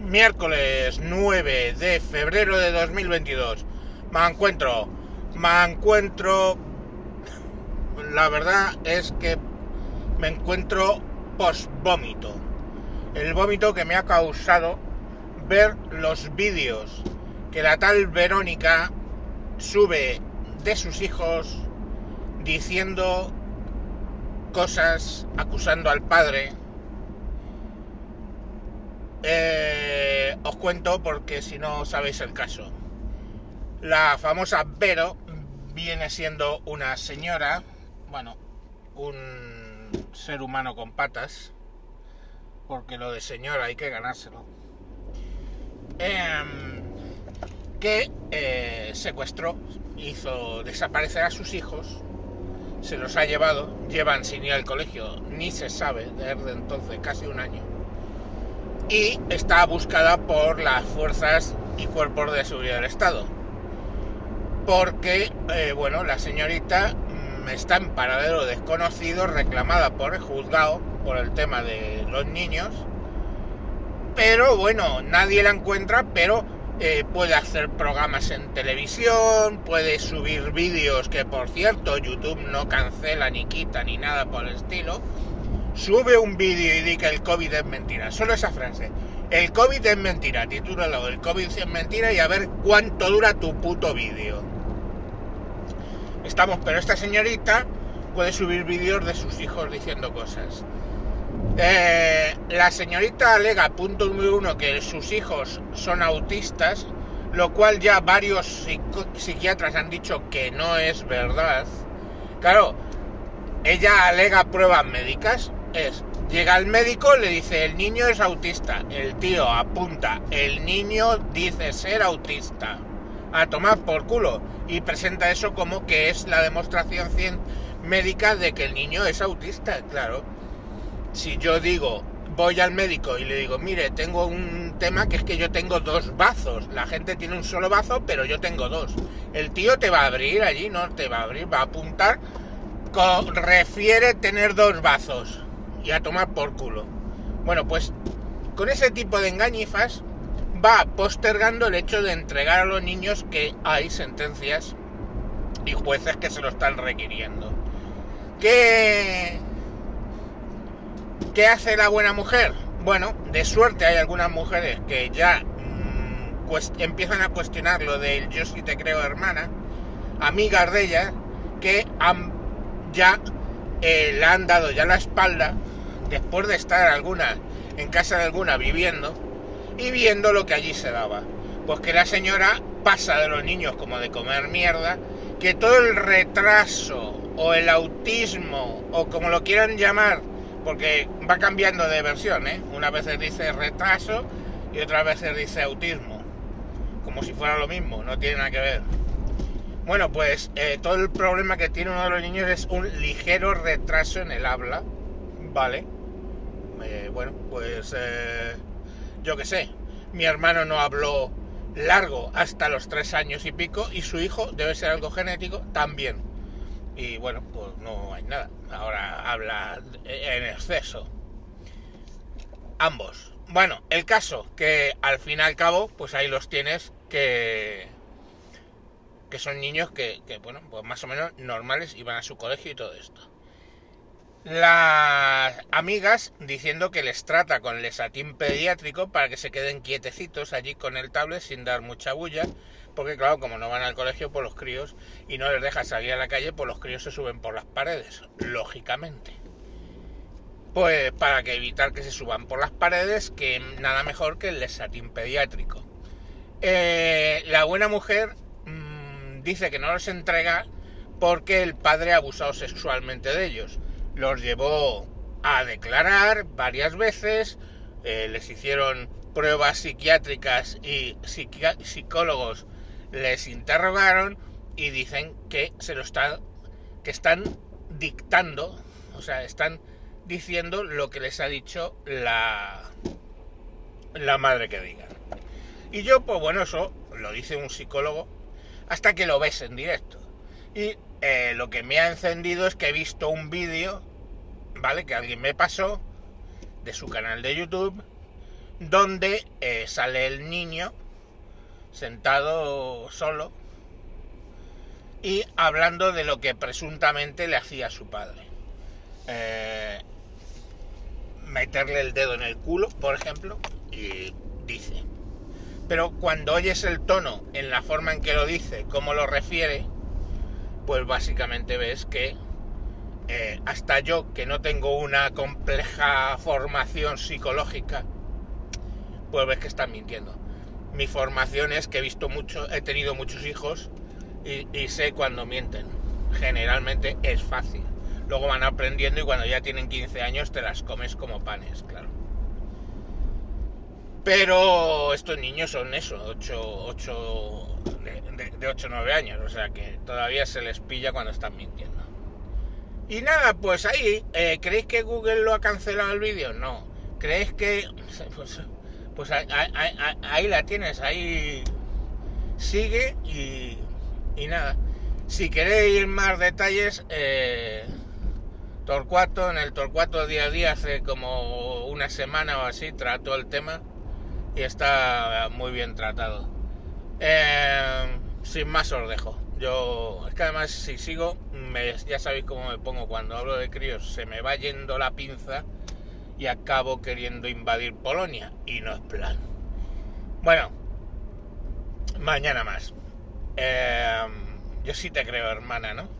miércoles 9 de febrero de 2022. Me encuentro, me encuentro, la verdad es que me encuentro post vómito. El vómito que me ha causado ver los vídeos que la tal Verónica sube de sus hijos diciendo cosas, acusando al padre. Eh, os cuento porque si no sabéis el caso. La famosa Vero viene siendo una señora, bueno, un ser humano con patas, porque lo de señora hay que ganárselo, em, que eh, secuestró, hizo desaparecer a sus hijos, se los ha llevado, llevan sin ir al colegio, ni se sabe desde entonces, casi un año, y está buscada por las fuerzas y cuerpos de seguridad del Estado. Porque, eh, bueno, la señorita mm, está en paradero desconocido, reclamada por el juzgado por el tema de los niños. Pero bueno, nadie la encuentra, pero eh, puede hacer programas en televisión, puede subir vídeos que por cierto YouTube no cancela ni quita ni nada por el estilo. Sube un vídeo y dice que el COVID es mentira. Solo esa frase. El COVID es mentira. Titúlalo, el COVID es mentira y a ver cuánto dura tu puto vídeo. Estamos, pero esta señorita puede subir vídeos de sus hijos diciendo cosas. Eh, la señorita alega, punto número uno, que sus hijos son autistas, lo cual ya varios psiquiatras han dicho que no es verdad. Claro, ella alega pruebas médicas, es, llega al médico, le dice, el niño es autista, el tío apunta, el niño dice ser autista, a tomar por culo, y presenta eso como que es la demostración médica de que el niño es autista, claro si yo digo, voy al médico y le digo, mire, tengo un tema que es que yo tengo dos bazos. La gente tiene un solo bazo, pero yo tengo dos. El tío te va a abrir allí, no te va a abrir, va a apuntar. refiere tener dos bazos y a tomar por culo. Bueno, pues con ese tipo de engañifas va postergando el hecho de entregar a los niños que hay sentencias y jueces que se lo están requiriendo. ¿Qué, ¿Qué hace la buena mujer? Bueno, de suerte hay algunas mujeres que ya mm, empiezan a cuestionar lo del yo sí te creo hermana, amigas de ella, que han, ya eh, le han dado ya la espalda, después de estar alguna en casa de alguna viviendo y viendo lo que allí se daba. Pues que la señora pasa de los niños como de comer mierda, que todo el retraso o el autismo o como lo quieran llamar, porque va cambiando de versión, ¿eh? Una veces dice retraso y otras veces dice autismo, como si fuera lo mismo, no tiene nada que ver. Bueno, pues eh, todo el problema que tiene uno de los niños es un ligero retraso en el habla, ¿vale? Eh, bueno, pues eh, yo qué sé, mi hermano no habló largo hasta los tres años y pico y su hijo debe ser algo genético también y bueno, pues no hay nada. Ahora habla en exceso. Ambos. Bueno, el caso que al fin y al cabo, pues ahí los tienes que que son niños que, que, bueno, pues más o menos normales y van a su colegio y todo esto. Las amigas diciendo que les trata con lesatín pediátrico para que se queden quietecitos allí con el tablet sin dar mucha bulla porque claro, como no van al colegio, por pues los críos y no les deja salir a la calle, pues los críos se suben por las paredes, lógicamente. Pues para que evitar que se suban por las paredes, que nada mejor que el lesatín pediátrico. Eh, la buena mujer mmm, dice que no los entrega porque el padre ha abusado sexualmente de ellos. Los llevó a declarar varias veces, eh, les hicieron pruebas psiquiátricas y psicólogos les interrogaron y dicen que se lo están que están dictando, o sea, están diciendo lo que les ha dicho la la madre que digan. Y yo, pues bueno, eso lo dice un psicólogo hasta que lo ves en directo. Y eh, lo que me ha encendido es que he visto un vídeo, ¿vale? Que alguien me pasó de su canal de YouTube, donde eh, sale el niño sentado solo y hablando de lo que presuntamente le hacía su padre. Eh, meterle el dedo en el culo, por ejemplo, y dice. Pero cuando oyes el tono en la forma en que lo dice, cómo lo refiere, pues básicamente ves que eh, hasta yo, que no tengo una compleja formación psicológica, pues ves que están mintiendo. Mi formación es que he visto mucho, he tenido muchos hijos y, sé cuando mienten. Generalmente es fácil. Luego van aprendiendo y cuando ya tienen 15 años te las comes como panes, claro. Pero estos niños son eso, 8, 8 de, 8 o 9 años, o sea que todavía se les pilla cuando están mintiendo. Y nada, pues ahí, eh, ¿creéis que Google lo ha cancelado el vídeo? No. ¿Creéis que... Pues, pues ahí, la tienes, ahí sigue y, y nada. Si queréis más detalles, eh, Torcuato, en el Torcuato día a día hace como una semana o así trató el tema y está muy bien tratado. Eh, sin más os dejo. Yo, es que además si sigo, ya sabéis cómo me pongo cuando hablo de críos, se me va yendo la pinza y acabo queriendo invadir Polonia y no es plan. Bueno, mañana más. Eh, yo sí te creo, hermana, ¿no?